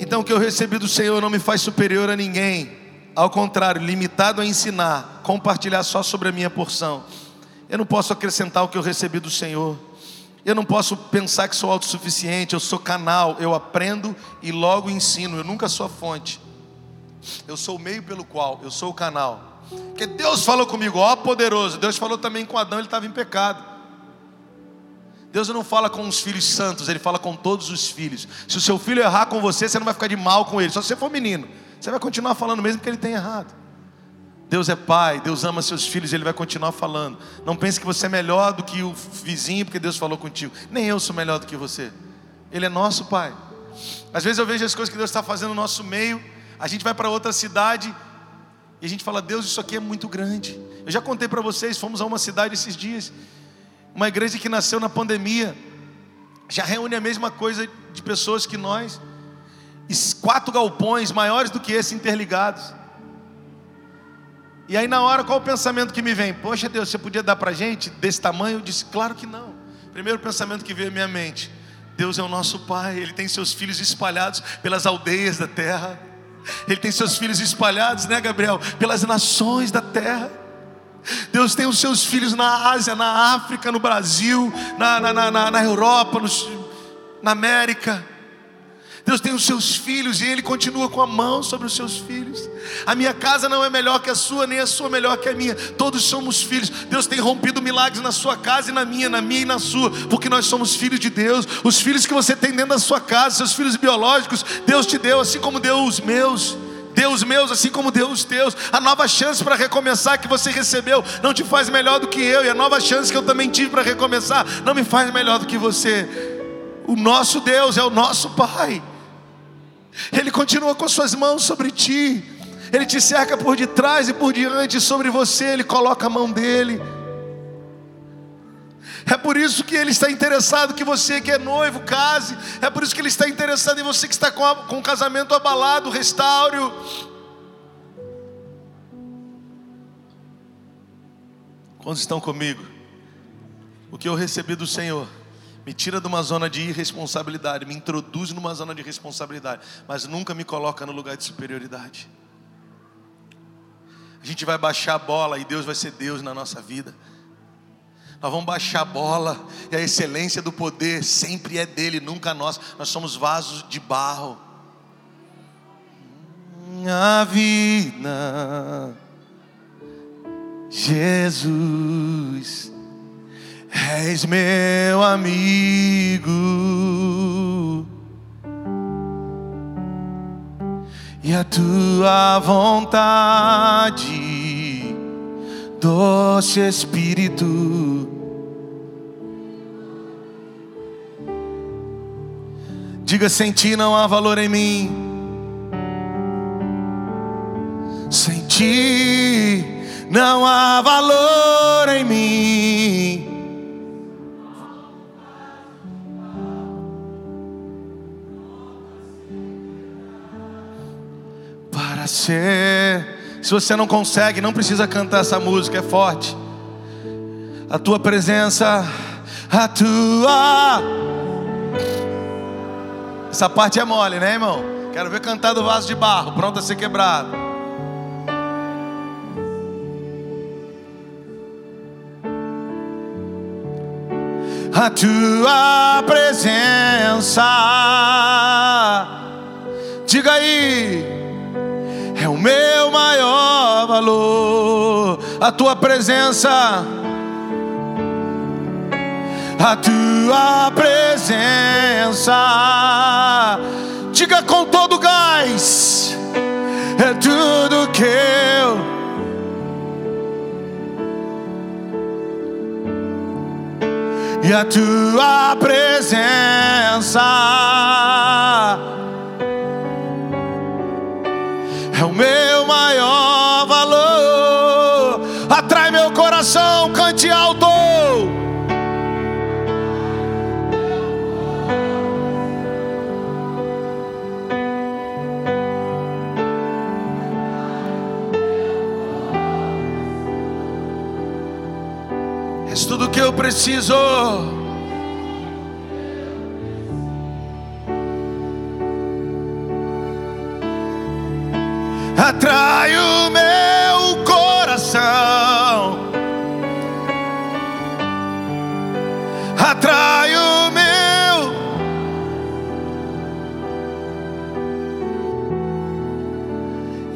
Então, o que eu recebi do Senhor não me faz superior a ninguém. Ao contrário, limitado a ensinar, compartilhar só sobre a minha porção. Eu não posso acrescentar o que eu recebi do Senhor. Eu não posso pensar que sou autossuficiente, eu sou canal, eu aprendo e logo ensino, eu nunca sou a fonte. Eu sou o meio pelo qual, eu sou o canal. Porque Deus falou comigo, ó poderoso, Deus falou também com Adão, ele estava em pecado. Deus não fala com os filhos santos, ele fala com todos os filhos. Se o seu filho errar com você, você não vai ficar de mal com ele, só se você for menino. Você vai continuar falando mesmo que ele tem errado. Deus é pai, Deus ama seus filhos, ele vai continuar falando. Não pense que você é melhor do que o vizinho porque Deus falou contigo. Nem eu sou melhor do que você. Ele é nosso pai. Às vezes eu vejo as coisas que Deus está fazendo no nosso meio. A gente vai para outra cidade e a gente fala: Deus, isso aqui é muito grande. Eu já contei para vocês, fomos a uma cidade esses dias, uma igreja que nasceu na pandemia, já reúne a mesma coisa de pessoas que nós quatro galpões maiores do que esse interligados. E aí na hora, qual o pensamento que me vem? Poxa Deus, você podia dar para gente desse tamanho? Eu disse, claro que não. Primeiro pensamento que veio à minha mente: Deus é o nosso Pai, Ele tem seus filhos espalhados pelas aldeias da terra, Ele tem seus filhos espalhados, né, Gabriel, pelas nações da terra. Deus tem os seus filhos na Ásia, na África, no Brasil, na, na, na, na Europa, na América. Deus tem os seus filhos e Ele continua com a mão sobre os seus filhos. A minha casa não é melhor que a sua, nem a sua melhor que a minha. Todos somos filhos. Deus tem rompido milagres na sua casa e na minha, na minha e na sua, porque nós somos filhos de Deus. Os filhos que você tem dentro da sua casa, seus filhos biológicos, Deus te deu, assim como deu os meus. Deus meus, assim como Deus teus. A nova chance para recomeçar que você recebeu não te faz melhor do que eu, e a nova chance que eu também tive para recomeçar não me faz melhor do que você. O nosso Deus é o nosso Pai. Ele continua com suas mãos sobre ti. Ele te cerca por detrás e por diante sobre você, ele coloca a mão dele. É por isso que ele está interessado que você que é noivo case. É por isso que ele está interessado em você que está com, a, com o casamento abalado, restaure. Quantos estão comigo? O que eu recebi do Senhor me tira de uma zona de irresponsabilidade, me introduz numa zona de responsabilidade, mas nunca me coloca no lugar de superioridade. A gente vai baixar a bola e Deus vai ser Deus na nossa vida. Nós vamos baixar a bola e a excelência do poder sempre é dele, nunca nós. Nós somos vasos de barro. A vida, Jesus, és meu amigo. E a tua vontade, doce Espírito, diga: sem ti não há valor em mim, sem ti não há valor em mim. Ser, se você não consegue, não precisa cantar essa música, é forte. A tua presença, a tua. Essa parte é mole, né, irmão? Quero ver cantar do vaso de barro, pronto a ser quebrado. a tua presença. Diga aí, é o meu maior valor, a tua presença. A tua presença, diga com todo gás, é tudo que eu e a tua presença é o meu maior valor. Atrai meu coração, cante alto. És tudo que eu preciso. Atrai o meu coração. Atrai o meu.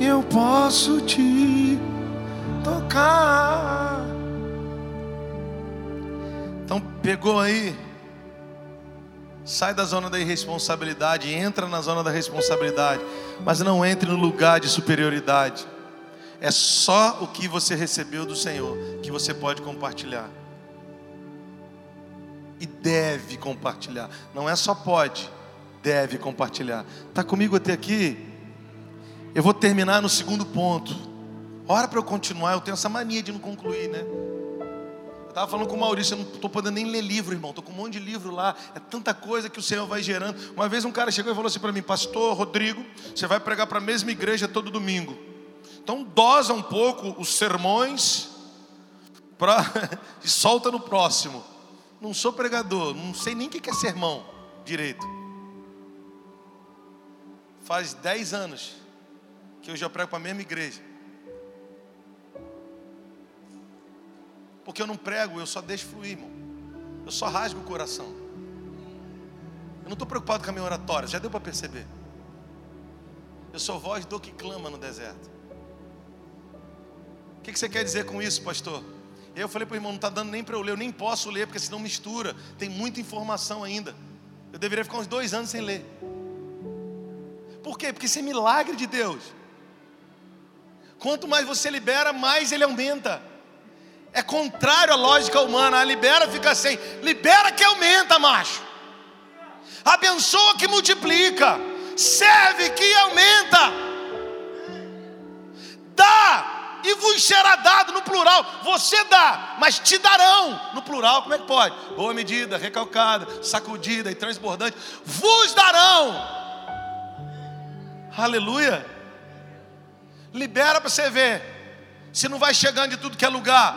Eu posso te tocar. Então pegou aí, sai da zona da irresponsabilidade, entra na zona da responsabilidade, mas não entre no lugar de superioridade. É só o que você recebeu do Senhor que você pode compartilhar. E deve compartilhar. Não é só pode, deve compartilhar. Está comigo até aqui? Eu vou terminar no segundo ponto. Ora para eu continuar, eu tenho essa mania de não concluir, né? Estava falando com o Maurício, eu não estou podendo nem ler livro, irmão. Estou com um monte de livro lá. É tanta coisa que o Senhor vai gerando. Uma vez um cara chegou e falou assim para mim, Pastor Rodrigo, você vai pregar para a mesma igreja todo domingo. Então dosa um pouco os sermões pra... e solta no próximo. Não sou pregador, não sei nem o que é sermão direito. Faz 10 anos que eu já prego para a mesma igreja. Porque eu não prego, eu só deixo fluir, irmão. Eu só rasgo o coração. Eu não estou preocupado com a minha oratória, já deu para perceber. Eu sou voz do que clama no deserto. O que, que você quer dizer com isso, pastor? Eu falei para o irmão, não está dando nem para eu ler, eu nem posso ler, porque senão mistura. Tem muita informação ainda. Eu deveria ficar uns dois anos sem ler. Por quê? Porque isso é milagre de Deus. Quanto mais você libera, mais ele aumenta. É contrário à lógica humana. A libera, fica sem. Libera que aumenta, macho. Abençoa que multiplica. Serve que aumenta. Dá e vos será dado no plural. Você dá, mas te darão no plural. Como é que pode? Boa medida, recalcada, sacudida e transbordante. Vos darão. Aleluia. Libera para você ver. Se não vai chegando de tudo que é lugar.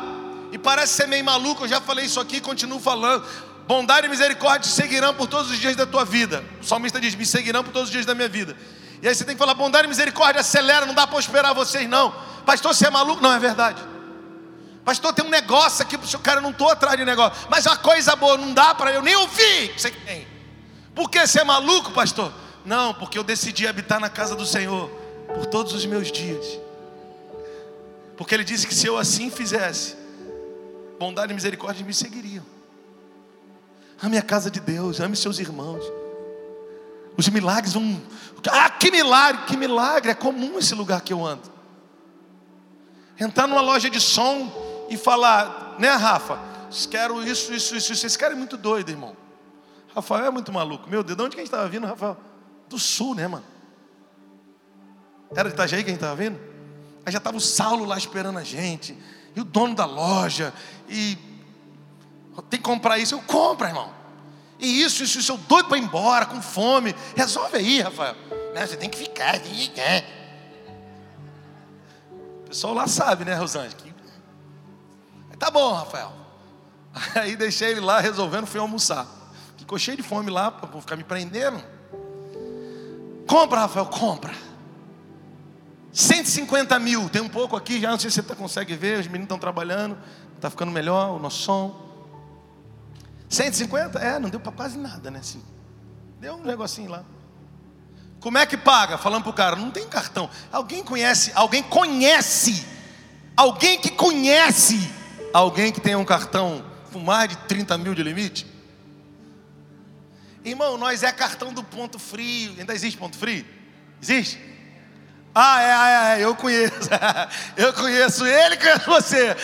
E parece ser meio maluco, eu já falei isso aqui continuo falando. Bondade e misericórdia te seguirão por todos os dias da tua vida. O salmista diz: Me seguirão por todos os dias da minha vida. E aí você tem que falar: Bondade e misericórdia acelera, não dá para esperar vocês, não. Pastor, você é maluco? Não, é verdade. Pastor, tem um negócio aqui, o cara, não estou atrás de negócio. Mas uma coisa boa, não dá para eu nem ouvir. Você tem. Por que você é maluco, pastor? Não, porque eu decidi habitar na casa do Senhor por todos os meus dias. Porque Ele disse que se eu assim fizesse, bondade e misericórdia me seguiriam. Ame a casa de Deus, ame seus irmãos. Os milagres vão. Ah, que milagre, que milagre! É comum esse lugar que eu ando. Entrar numa loja de som e falar, né, Rafa? Quero isso, isso, isso. Esse cara é muito doido, irmão. Rafael é muito maluco. Meu Deus, de onde que a gente estava vindo, Rafael? Do sul, né, mano? Era de Itajaí que a gente estava vindo? Aí já estava o Saulo lá esperando a gente. E o dono da loja. E tem que comprar isso. Eu compro, irmão. E isso, isso, isso, eu doido para ir embora, com fome. Resolve aí, Rafael. Não, você tem que ficar, tem que ficar. O pessoal lá sabe, né, Rosângela? Tá bom, Rafael. Aí deixei ele lá resolvendo, fui almoçar. Ficou cheio de fome lá, para ficar me prendendo. Compra, Rafael, compra. 150 mil, tem um pouco aqui, já não sei se você tá, consegue ver, os meninos estão trabalhando, está ficando melhor o nosso som. 150? É, não deu para quase nada, né? Assim, deu um negocinho lá. Como é que paga? Falando pro cara, não tem cartão. Alguém conhece, alguém conhece, alguém que conhece, alguém que tem um cartão com mais de 30 mil de limite? Irmão, nós é cartão do ponto frio. Ainda existe ponto frio? Existe? Ah, é, é, é eu conheço. eu conheço ele, conheço você.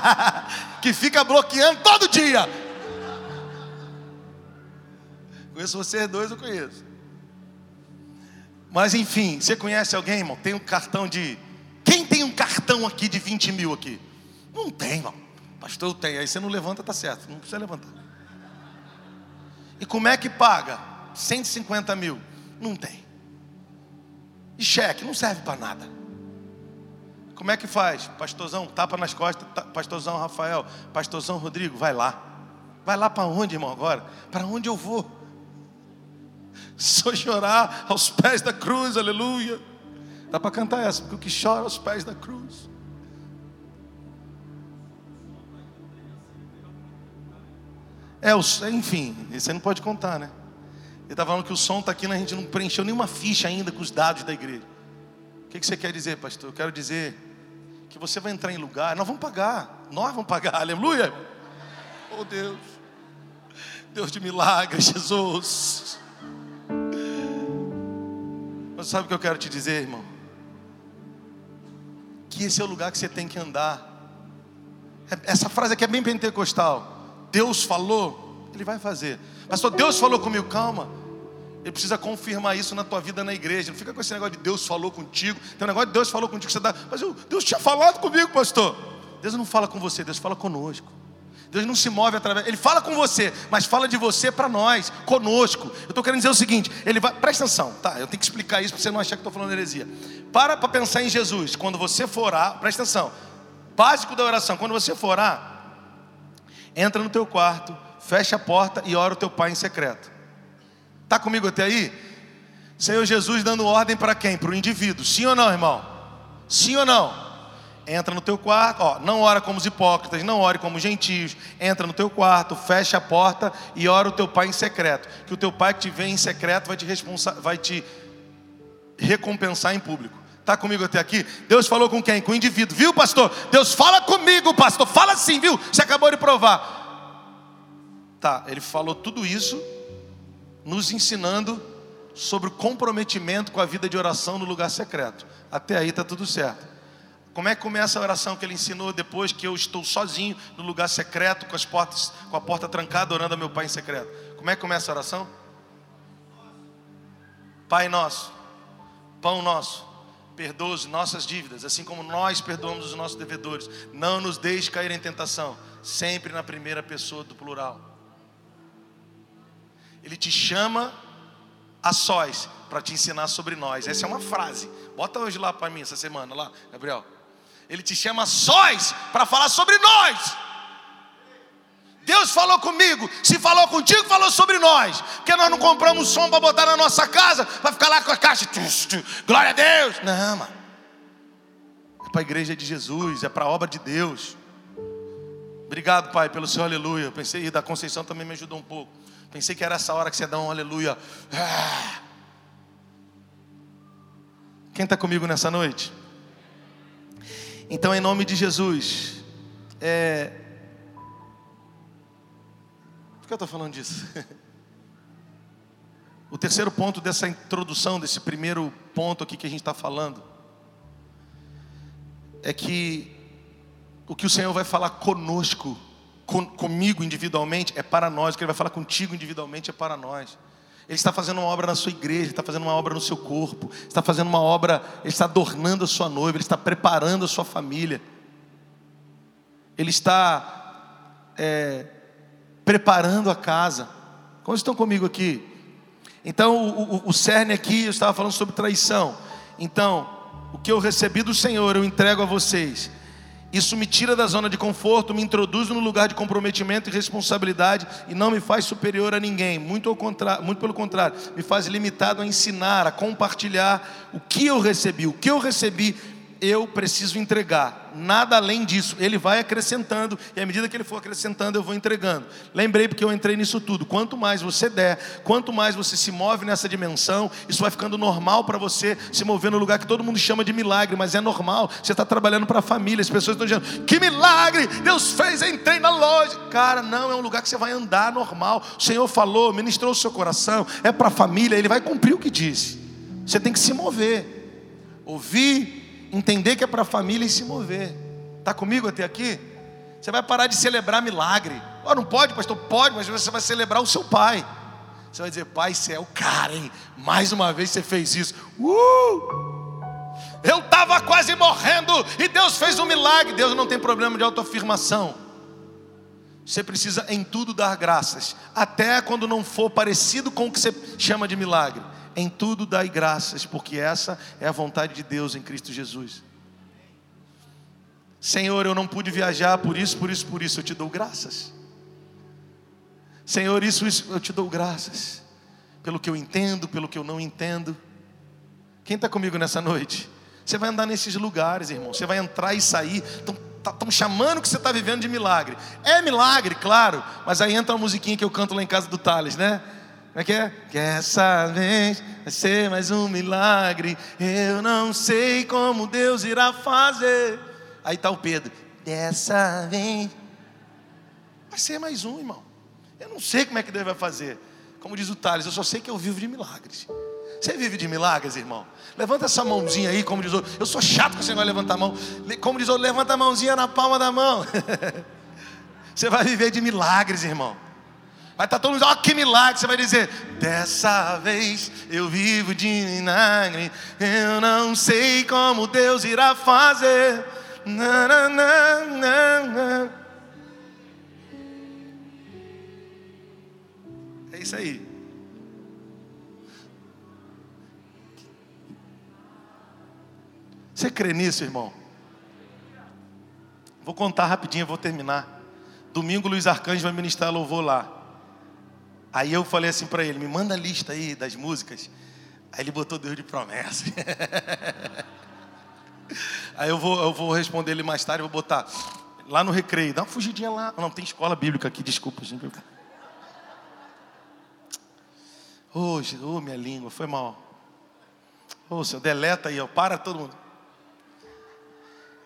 que fica bloqueando todo dia. Conheço vocês dois, eu conheço. Mas enfim, você conhece alguém, irmão? Tem um cartão de. Quem tem um cartão aqui de 20 mil aqui? Não tem, irmão. Pastor, eu tenho. Aí você não levanta, tá certo. Não precisa levantar. E como é que paga? 150 mil. Não tem. E cheque, não serve para nada. Como é que faz? Pastorzão, tapa nas costas, pastorzão Rafael, pastorzão Rodrigo, vai lá. Vai lá para onde, irmão, agora? Para onde eu vou? Só chorar aos pés da cruz, aleluia. Dá para cantar essa, porque o que chora aos pés da cruz. É, enfim, você não pode contar, né? Ele estava falando que o som está aqui, a gente não preencheu nenhuma ficha ainda com os dados da igreja. O que, que você quer dizer, pastor? Eu quero dizer que você vai entrar em lugar, nós vamos pagar, nós vamos pagar, aleluia. Oh Deus, Deus de milagres, Jesus. Mas sabe o que eu quero te dizer, irmão? Que esse é o lugar que você tem que andar. É, essa frase aqui é bem pentecostal. Deus falou, Ele vai fazer. Pastor, Deus falou comigo, calma. Ele precisa confirmar isso na tua vida na igreja. Não fica com esse negócio de Deus falou contigo. Tem um negócio de Deus falou contigo. Você dá, mas eu, Deus tinha falado comigo, pastor. Deus não fala com você, Deus fala conosco. Deus não se move através. Ele fala com você, mas fala de você para nós, conosco. Eu estou querendo dizer o seguinte: ele vai. Presta atenção, tá? Eu tenho que explicar isso para você não achar que estou falando heresia. Para para pensar em Jesus. Quando você for orar, presta atenção. Básico da oração: quando você for orar, entra no teu quarto, fecha a porta e ora o teu pai em secreto. Tá comigo até aí? Senhor Jesus dando ordem para quem? Para o indivíduo. Sim ou não, irmão? Sim ou não? entra no teu quarto, ó, não ora como os hipócritas, não ore como os gentios, entra no teu quarto, fecha a porta e ora o teu pai em secreto, que o teu pai que te vê em secreto vai te, responsa vai te recompensar em público. Está comigo até aqui? Deus falou com quem? Com o indivíduo, viu, pastor? Deus fala comigo, pastor, fala assim, viu? Você acabou de provar. Tá, ele falou tudo isso, nos ensinando sobre o comprometimento com a vida de oração no lugar secreto. Até aí está tudo certo. Como é que começa a oração que ele ensinou depois que eu estou sozinho no lugar secreto, com as portas, com a porta trancada, orando a meu Pai em secreto? Como é que começa a oração? Pai nosso, pão nosso, perdoa as nossas dívidas, assim como nós perdoamos os nossos devedores. Não nos deixe cair em tentação, sempre na primeira pessoa do plural. Ele te chama a sós para te ensinar sobre nós. Essa é uma frase. Bota hoje lá para mim essa semana, lá, Gabriel. Ele te chama sós para falar sobre nós. Deus falou comigo, se falou contigo, falou sobre nós. Porque nós não compramos som para botar na nossa casa, para ficar lá com a caixa. Glória a Deus. Não, mano. É para a igreja de Jesus, é para a obra de Deus. Obrigado, Pai, pelo seu aleluia. Pensei, e da Conceição também me ajudou um pouco. Pensei que era essa hora que você dá um aleluia. Ah. Quem está comigo nessa noite? Então, em nome de Jesus, é... por que eu estou falando disso? o terceiro ponto dessa introdução, desse primeiro ponto aqui que a gente está falando, é que o que o Senhor vai falar conosco, com, comigo individualmente, é para nós, o que Ele vai falar contigo individualmente é para nós. Ele está fazendo uma obra na sua igreja, está fazendo uma obra no seu corpo, está fazendo uma obra, Ele está adornando a sua noiva, Ele está preparando a sua família, Ele está é, preparando a casa. Como estão comigo aqui? Então, o, o, o cerne aqui, eu estava falando sobre traição. Então, o que eu recebi do Senhor, eu entrego a vocês. Isso me tira da zona de conforto, me introduz no lugar de comprometimento e responsabilidade e não me faz superior a ninguém. Muito, ao contrário, muito pelo contrário, me faz limitado a ensinar, a compartilhar o que eu recebi. O que eu recebi eu preciso entregar, nada além disso. Ele vai acrescentando, e à medida que ele for acrescentando, eu vou entregando. Lembrei porque eu entrei nisso tudo. Quanto mais você der, quanto mais você se move nessa dimensão, isso vai ficando normal para você se mover no lugar que todo mundo chama de milagre, mas é normal. Você está trabalhando para a família, as pessoas estão dizendo: que milagre! Deus fez, entrei na loja. Cara, não, é um lugar que você vai andar normal. O Senhor falou, ministrou o seu coração, é para a família, ele vai cumprir o que disse. Você tem que se mover. Ouvir entender que é para a família e se mover. Está comigo até aqui? Você vai parar de celebrar milagre. Oh, não pode, pastor? Pode, mas você vai celebrar o seu pai. Você vai dizer, pai, você é o cara, hein? Mais uma vez você fez isso. Uh! Eu estava quase morrendo e Deus fez um milagre. Deus não tem problema de autoafirmação. Você precisa em tudo dar graças, até quando não for parecido com o que você chama de milagre. Em tudo dai graças, porque essa é a vontade de Deus em Cristo Jesus. Senhor, eu não pude viajar por isso, por isso, por isso, eu te dou graças. Senhor, isso, isso, eu te dou graças. Pelo que eu entendo, pelo que eu não entendo. Quem está comigo nessa noite? Você vai andar nesses lugares, irmão. Você vai entrar e sair. Estão tá, chamando que você está vivendo de milagre. É milagre, claro. Mas aí entra a musiquinha que eu canto lá em casa do Thales, né? Como é que é? Que essa vez vai ser mais um milagre. Eu não sei como Deus irá fazer. Aí está o Pedro. Dessa vez vai ser mais um, irmão. Eu não sei como é que Deus vai fazer. Como diz o Thales, eu só sei que eu vivo de milagres. Você vive de milagres, irmão? Levanta essa mãozinha aí, como diz o Eu sou chato com você não levantar a mão. Como diz o levanta a mãozinha na palma da mão. você vai viver de milagres, irmão. Vai estar tá todo mundo, ó, oh, que milagre. Você vai dizer, dessa vez eu vivo de milagre. Eu não sei como Deus irá fazer. Na, na, na, na, É isso aí. Você crê nisso, irmão? Vou contar rapidinho, vou terminar. Domingo, Luiz Arcanjo vai ministrar louvor lá. Aí eu falei assim para ele: me manda a lista aí das músicas. Aí ele botou Deus de promessa. aí eu vou, eu vou responder ele mais tarde, vou botar lá no recreio, dá uma fugidinha lá. Não, tem escola bíblica aqui, desculpa, gente. Hoje, oh, oh, minha língua, foi mal. Ô, oh, Senhor, deleta aí, ó, para todo mundo.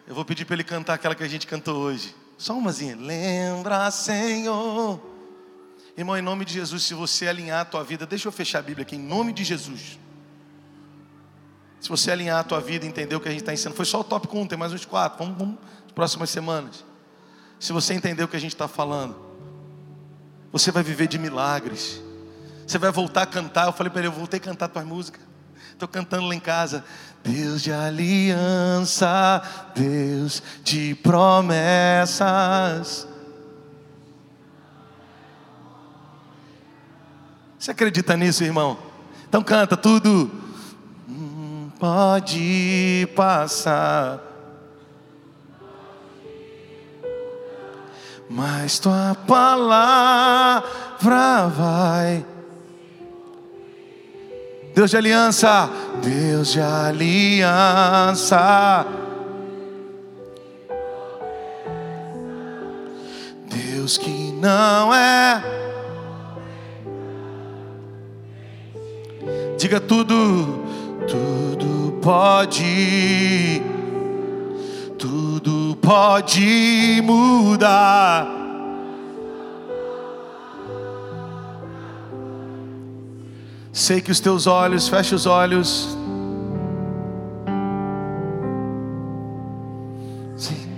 Eu vou pedir para ele cantar aquela que a gente cantou hoje. Só umazinha. Lembra, Senhor Irmão, em nome de Jesus, se você alinhar a tua vida, deixa eu fechar a Bíblia aqui, em nome de Jesus. Se você alinhar a tua vida entender o que a gente está ensinando, foi só o tópico 1, tem mais uns quatro, vamos, vamos próximas semanas. Se você entender o que a gente está falando, você vai viver de milagres. Você vai voltar a cantar. Eu falei para ele, eu voltei a cantar tuas músicas. Estou cantando lá em casa. Deus de aliança, Deus de promessas. Você acredita nisso, irmão? Então canta tudo. Hum, pode passar. Mas tua palavra vai. Deus de aliança, Deus de aliança. Deus que não é. Diga tudo, tudo pode, tudo pode mudar. Sei que os teus olhos, fecha os olhos. Sim.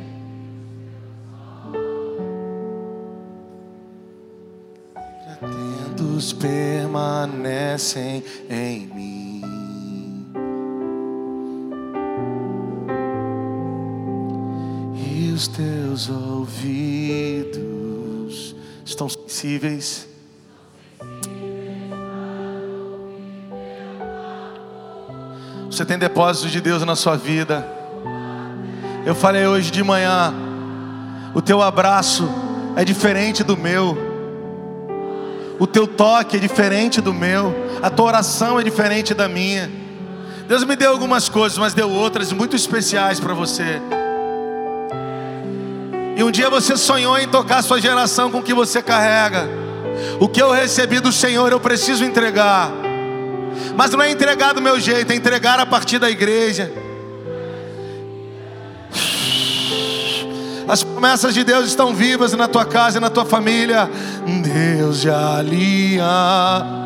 Permanecem em mim. E os teus ouvidos estão sensíveis. Você tem depósitos de Deus na sua vida. Eu falei hoje de manhã, o teu abraço é diferente do meu. O teu toque é diferente do meu. A tua oração é diferente da minha. Deus me deu algumas coisas, mas deu outras muito especiais para você. E um dia você sonhou em tocar sua geração com o que você carrega. O que eu recebi do Senhor eu preciso entregar. Mas não é entregar do meu jeito, é entregar a partir da igreja. As promessas de Deus estão vivas na tua casa e na tua família. Deus de aliança.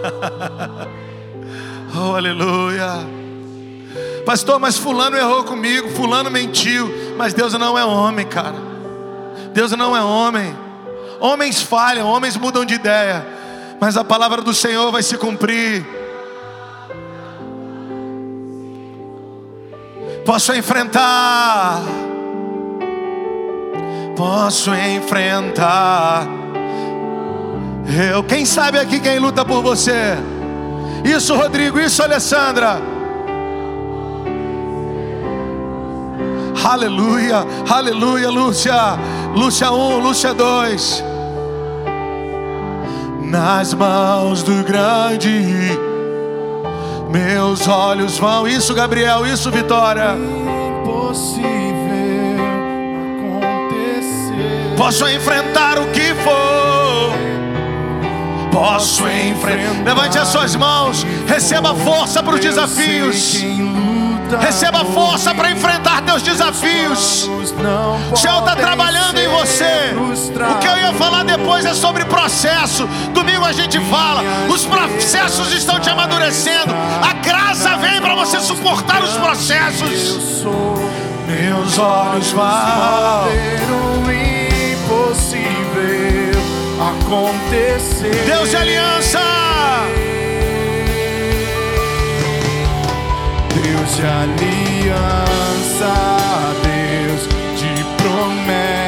oh, aleluia. Pastor, mas fulano errou comigo, fulano mentiu, mas Deus não é homem, cara. Deus não é homem. Homens falham, homens mudam de ideia, mas a palavra do Senhor vai se cumprir. Posso enfrentar, posso enfrentar. Eu, quem sabe aqui quem luta por você? Isso, Rodrigo, isso, Alessandra. Aleluia, aleluia, Lúcia. Lúcia 1, Lúcia 2. Nas mãos do grande, meus olhos vão. Isso, Gabriel, isso, Vitória. Impossível acontecer. Posso enfrentar o que for. Posso enfrentar. Levante as suas mãos. Receba força para os desafios. Receba força para enfrentar teus desafios. O Senhor está trabalhando em você. O que eu ia falar depois é sobre processo. Domingo a gente fala. Os processos estão te amadurecendo. A graça vem para você suportar os processos. Meus olhos vão ver o impossível acontecer. Deus de aliança. de aliança, Deus de promessa.